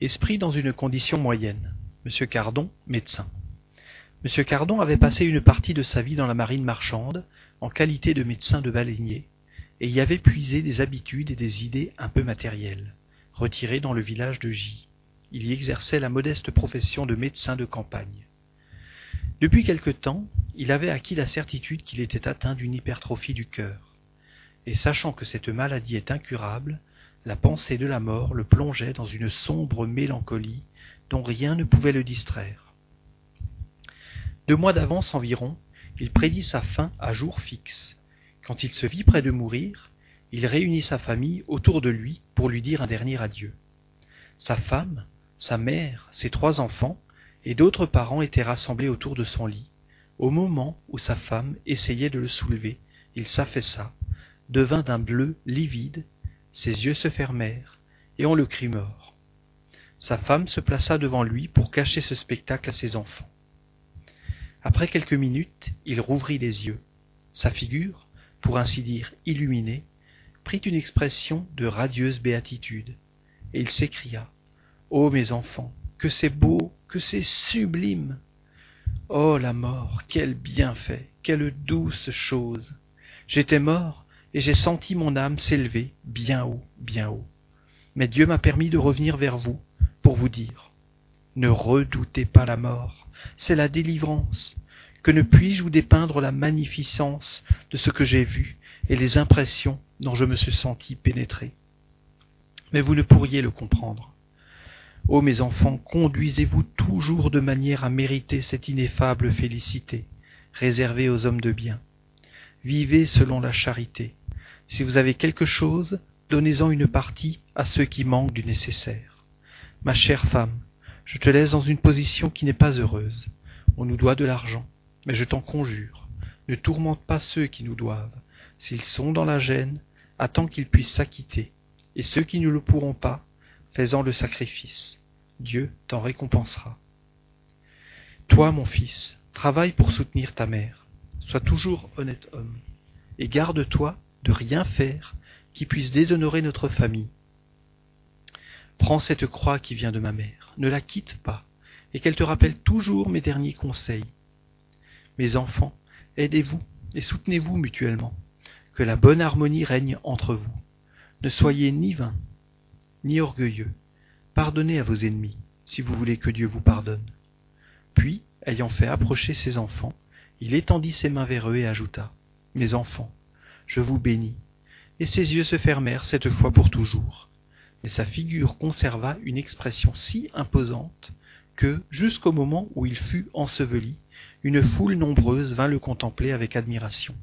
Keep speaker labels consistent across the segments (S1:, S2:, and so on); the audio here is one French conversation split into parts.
S1: Esprit dans une condition moyenne. Monsieur Cardon, médecin. Monsieur Cardon avait passé une partie de sa vie dans la marine marchande, en qualité de médecin de baleinier, et y avait puisé des habitudes et des idées un peu matérielles. Retiré dans le village de J, il y exerçait la modeste profession de médecin de campagne. Depuis quelque temps, il avait acquis la certitude qu'il était atteint d'une hypertrophie du cœur, et sachant que cette maladie est incurable, la pensée de la mort le plongeait dans une sombre mélancolie dont rien ne pouvait le distraire. Deux mois d'avance environ, il prédit sa fin à jour fixe. Quand il se vit près de mourir, il réunit sa famille autour de lui pour lui dire un dernier adieu. Sa femme, sa mère, ses trois enfants et d'autres parents étaient rassemblés autour de son lit. Au moment où sa femme essayait de le soulever, il s'affaissa, devint d'un bleu livide, ses yeux se fermèrent, et on le crut mort. Sa femme se plaça devant lui pour cacher ce spectacle à ses enfants. Après quelques minutes, il rouvrit les yeux. Sa figure, pour ainsi dire illuminée, prit une expression de radieuse béatitude, et il s'écria Ô mes enfants, que c'est beau, que c'est sublime. Oh la mort, quel bienfait, quelle douce chose. J'étais mort, et j'ai senti mon âme s'élever bien haut, bien haut. Mais Dieu m'a permis de revenir vers vous pour vous dire Ne redoutez pas la mort, c'est la délivrance. Que ne puis-je vous dépeindre la magnificence de ce que j'ai vu et les impressions dont je me suis senti pénétré? Mais vous ne pourriez le comprendre. Ô mes enfants, conduisez-vous toujours de manière à mériter cette ineffable félicité, réservée aux hommes de bien. Vivez selon la charité. Si vous avez quelque chose, donnez-en une partie à ceux qui manquent du nécessaire. Ma chère femme, je te laisse dans une position qui n'est pas heureuse. On nous doit de l'argent, mais je t'en conjure, ne tourmente pas ceux qui nous doivent. S'ils sont dans la gêne, attends qu'ils puissent s'acquitter, et ceux qui ne le pourront pas, fais-en le sacrifice. Dieu t'en récompensera. Toi, mon fils, travaille pour soutenir ta mère. Sois toujours honnête homme, et garde-toi de rien faire qui puisse déshonorer notre famille. Prends cette croix qui vient de ma mère, ne la quitte pas, et qu'elle te rappelle toujours mes derniers conseils. Mes enfants, aidez-vous et soutenez-vous mutuellement, que la bonne harmonie règne entre vous. Ne soyez ni vains, ni orgueilleux, Pardonnez à vos ennemis, si vous voulez que Dieu vous pardonne. Puis, ayant fait approcher ses enfants, il étendit ses mains vers eux et ajouta, Mes enfants, je vous bénis. Et ses yeux se fermèrent cette fois pour toujours. Mais sa figure conserva une expression si imposante que, jusqu'au moment où il fut enseveli, une foule nombreuse vint le contempler avec admiration.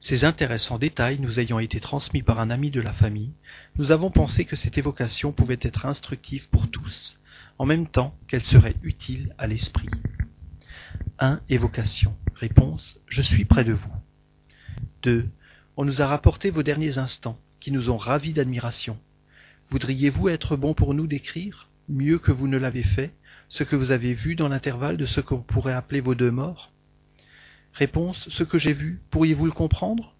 S1: Ces intéressants détails nous ayant été transmis par un ami de la famille, nous avons pensé que cette évocation pouvait être instructive pour tous, en même temps qu'elle serait utile à l'esprit. 1. Évocation. Réponse. Je suis près de vous. 2. On nous a rapporté vos derniers instants, qui nous ont ravis d'admiration. Voudriez-vous être bon pour nous d'écrire, mieux que vous ne l'avez fait, ce que vous avez vu dans l'intervalle de ce qu'on pourrait appeler vos deux morts? Réponse Ce que j'ai vu, pourriez-vous le comprendre?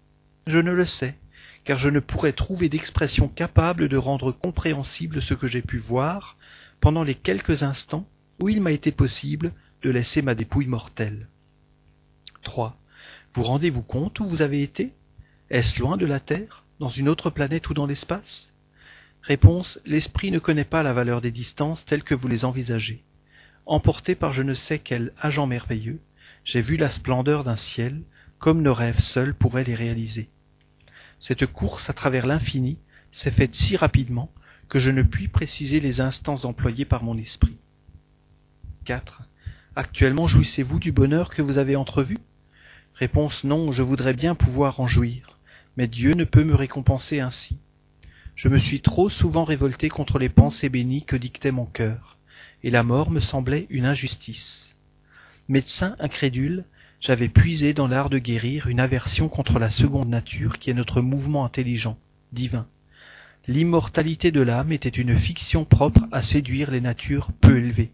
S1: Je ne le sais, car je ne pourrais trouver d'expression capable de rendre compréhensible ce que j'ai pu voir pendant les quelques instants où il m'a été possible de laisser ma dépouille mortelle. 3. Vous rendez-vous compte où vous avez été? Est-ce loin de la Terre, dans une autre planète ou dans l'espace? Réponse L'esprit ne connaît pas la valeur des distances telles que vous les envisagez. Emporté par je ne sais quel agent merveilleux, j'ai vu la splendeur d'un ciel, comme nos rêves seuls pourraient les réaliser. Cette course à travers l'infini s'est faite si rapidement que je ne puis préciser les instants employés par mon esprit. 4. Actuellement jouissez-vous du bonheur que vous avez entrevu? Réponse non, je voudrais bien pouvoir en jouir, mais Dieu ne peut me récompenser ainsi. Je me suis trop souvent révolté contre les pensées bénies que dictait mon cœur, et la mort me semblait une injustice. Médecin incrédule, j'avais puisé dans l'art de guérir une aversion contre la seconde nature qui est notre mouvement intelligent, divin. L'immortalité de l'âme était une fiction propre à séduire les natures peu élevées.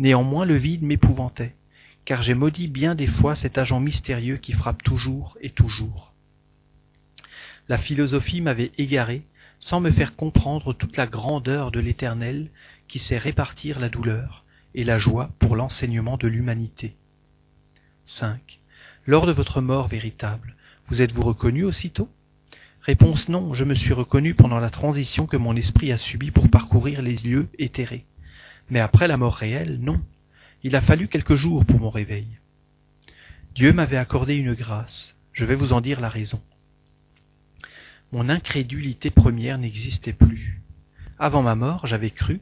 S1: Néanmoins le vide m'épouvantait, car j'ai maudit bien des fois cet agent mystérieux qui frappe toujours et toujours. La philosophie m'avait égaré, sans me faire comprendre toute la grandeur de l'Éternel qui sait répartir la douleur et la joie pour l'enseignement de l'humanité. 5. Lors de votre mort véritable, vous êtes-vous reconnu aussitôt? Réponse non, je me suis reconnu pendant la transition que mon esprit a subie pour parcourir les lieux éthérés. Mais après la mort réelle, non. Il a fallu quelques jours pour mon réveil. Dieu m'avait accordé une grâce. Je vais vous en dire la raison. Mon incrédulité première n'existait plus. Avant ma mort, j'avais cru,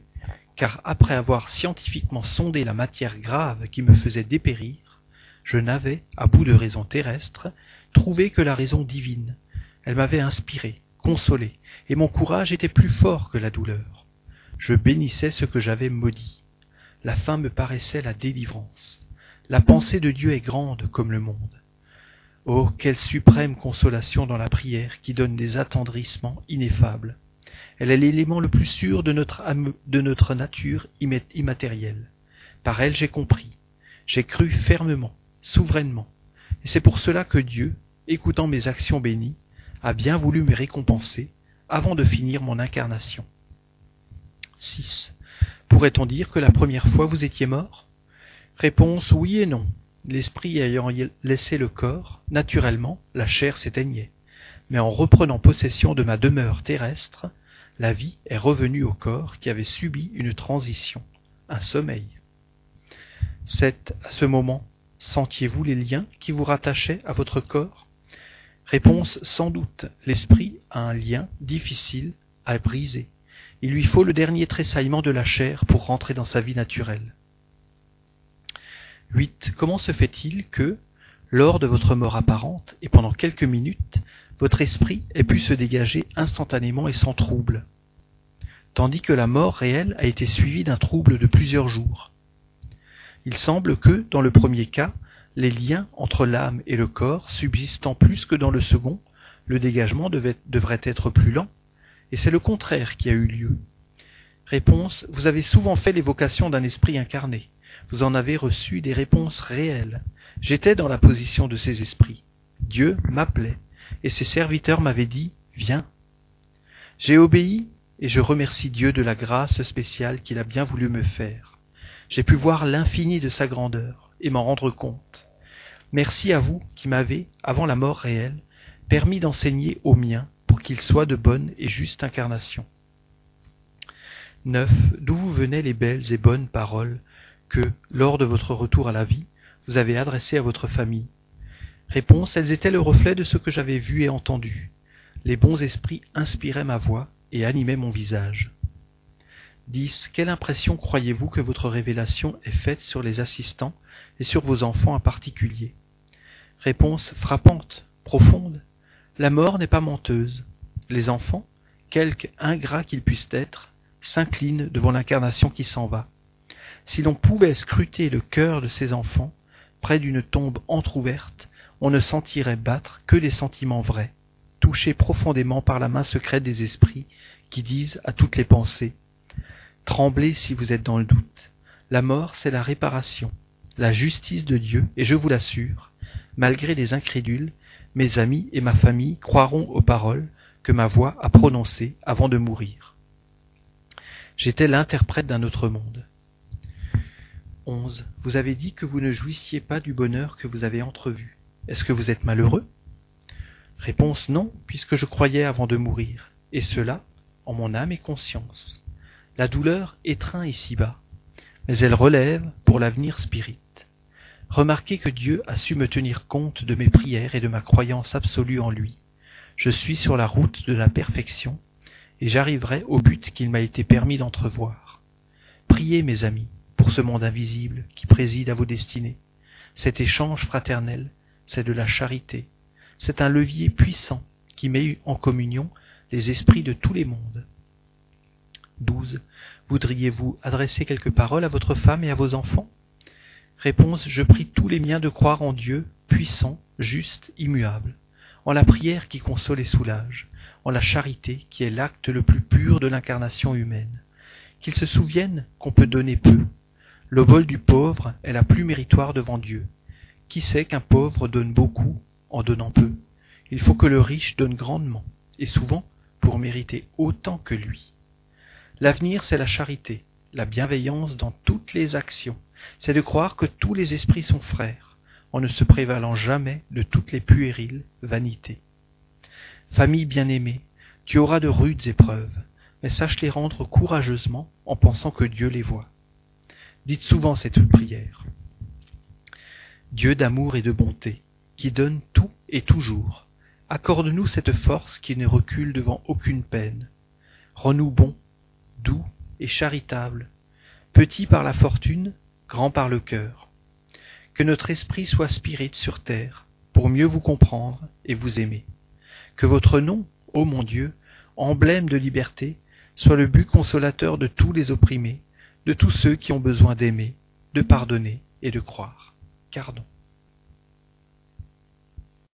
S1: car après avoir scientifiquement sondé la matière grave qui me faisait dépérir, je n'avais, à bout de raison terrestre, trouvé que la raison divine, elle m'avait inspiré, consolé, et mon courage était plus fort que la douleur. Je bénissais ce que j'avais maudit. La fin me paraissait la délivrance. La pensée de Dieu est grande comme le monde. Oh, quelle suprême consolation dans la prière qui donne des attendrissements ineffables. Elle est l'élément le plus sûr de notre, nature immatérielle. Par elle j'ai compris, j'ai cru fermement, souverainement, et c'est pour cela que Dieu, écoutant mes actions bénies, a bien voulu me récompenser avant de finir mon incarnation. 6. Pourrait-on dire que la première fois vous étiez mort? Réponse oui et non. L'esprit ayant laissé le corps, naturellement, la chair s'éteignait. Mais en reprenant possession de ma demeure terrestre, la vie est revenue au corps qui avait subi une transition, un sommeil. 7. À ce moment, sentiez-vous les liens qui vous rattachaient à votre corps? Réponse sans doute. L'esprit a un lien difficile à briser. Il lui faut le dernier tressaillement de la chair pour rentrer dans sa vie naturelle. 8. Comment se fait-il que, lors de votre mort apparente et pendant quelques minutes, votre esprit ait pu se dégager instantanément et sans trouble, tandis que la mort réelle a été suivie d'un trouble de plusieurs jours? Il semble que, dans le premier cas, les liens entre l'âme et le corps subsistant plus que dans le second, le dégagement devrait être plus lent, et c'est le contraire qui a eu lieu. Réponse Vous avez souvent fait l'évocation d'un esprit incarné. Vous en avez reçu des réponses réelles. J'étais dans la position de ces esprits. Dieu m'appelait, et ses serviteurs m'avaient dit Viens. J'ai obéi, et je remercie Dieu de la grâce spéciale qu'il a bien voulu me faire. J'ai pu voir l'infini de sa grandeur et m'en rendre compte. Merci à vous qui m'avez, avant la mort réelle, permis d'enseigner aux miens pour qu'ils soient de bonnes et justes incarnations. 9. D'où vous venaient les belles et bonnes paroles que, lors de votre retour à la vie, vous avez adressées à votre famille? Réponse Elles étaient le reflet de ce que j'avais vu et entendu. Les bons esprits inspiraient ma voix et animaient mon visage. 10. Quelle impression croyez-vous que votre révélation ait faite sur les assistants et sur vos enfants en particulier? Réponse frappante, profonde. La mort n'est pas menteuse. Les enfants, quelque ingrats qu'ils puissent être, s'inclinent devant l'incarnation qui s'en va. Si l'on pouvait scruter le cœur de ces enfants, près d'une tombe entr'ouverte, on ne sentirait battre que des sentiments vrais, touchés profondément par la main secrète des esprits qui disent à toutes les pensées Tremblez si vous êtes dans le doute. La mort, c'est la réparation, la justice de Dieu, et je vous l'assure, malgré les incrédules, mes amis et ma famille croiront aux paroles que ma voix a prononcées avant de mourir. J'étais l'interprète d'un autre monde. 11. Vous avez dit que vous ne jouissiez pas du bonheur que vous avez entrevu. Est-ce que vous êtes malheureux? Réponse non, puisque je croyais avant de mourir, et cela en mon âme et conscience. La douleur étreint ici-bas, mais elle relève pour l'avenir spirit. Remarquez que Dieu a su me tenir compte de mes prières et de ma croyance absolue en lui. Je suis sur la route de la perfection, et j'arriverai au but qu'il m'a été permis d'entrevoir. Priez, mes amis, pour ce monde invisible qui préside à vos destinées. Cet échange fraternel, c'est de la charité. C'est un levier puissant qui met en communion les esprits de tous les mondes. 12. Voudriez-vous adresser quelques paroles à votre femme et à vos enfants? Je prie tous les miens de croire en Dieu, puissant, juste, immuable, en la prière qui console et soulage, en la charité qui est l'acte le plus pur de l'incarnation humaine. Qu'ils se souviennent qu'on peut donner peu. Le vol du pauvre est la plus méritoire devant Dieu. Qui sait qu'un pauvre donne beaucoup en donnant peu? Il faut que le riche donne grandement, et souvent pour mériter autant que lui. L'avenir, c'est la charité, la bienveillance dans toutes les actions, c'est de croire que tous les esprits sont frères, en ne se prévalant jamais de toutes les puériles vanités. Famille bien-aimée, tu auras de rudes épreuves, mais sache les rendre courageusement en pensant que Dieu les voit. Dites souvent cette prière. Dieu d'amour et de bonté, qui donne tout et toujours, accorde-nous cette force qui ne recule devant aucune peine. Rends-nous bons, doux et charitables, petits par la fortune, grands par le cœur. Que notre esprit soit spirit sur terre, pour mieux vous comprendre et vous aimer. Que votre nom, ô mon Dieu, emblème de liberté, soit le but consolateur de tous les opprimés, de tous ceux qui ont besoin d'aimer, de pardonner et de croire. Cardon.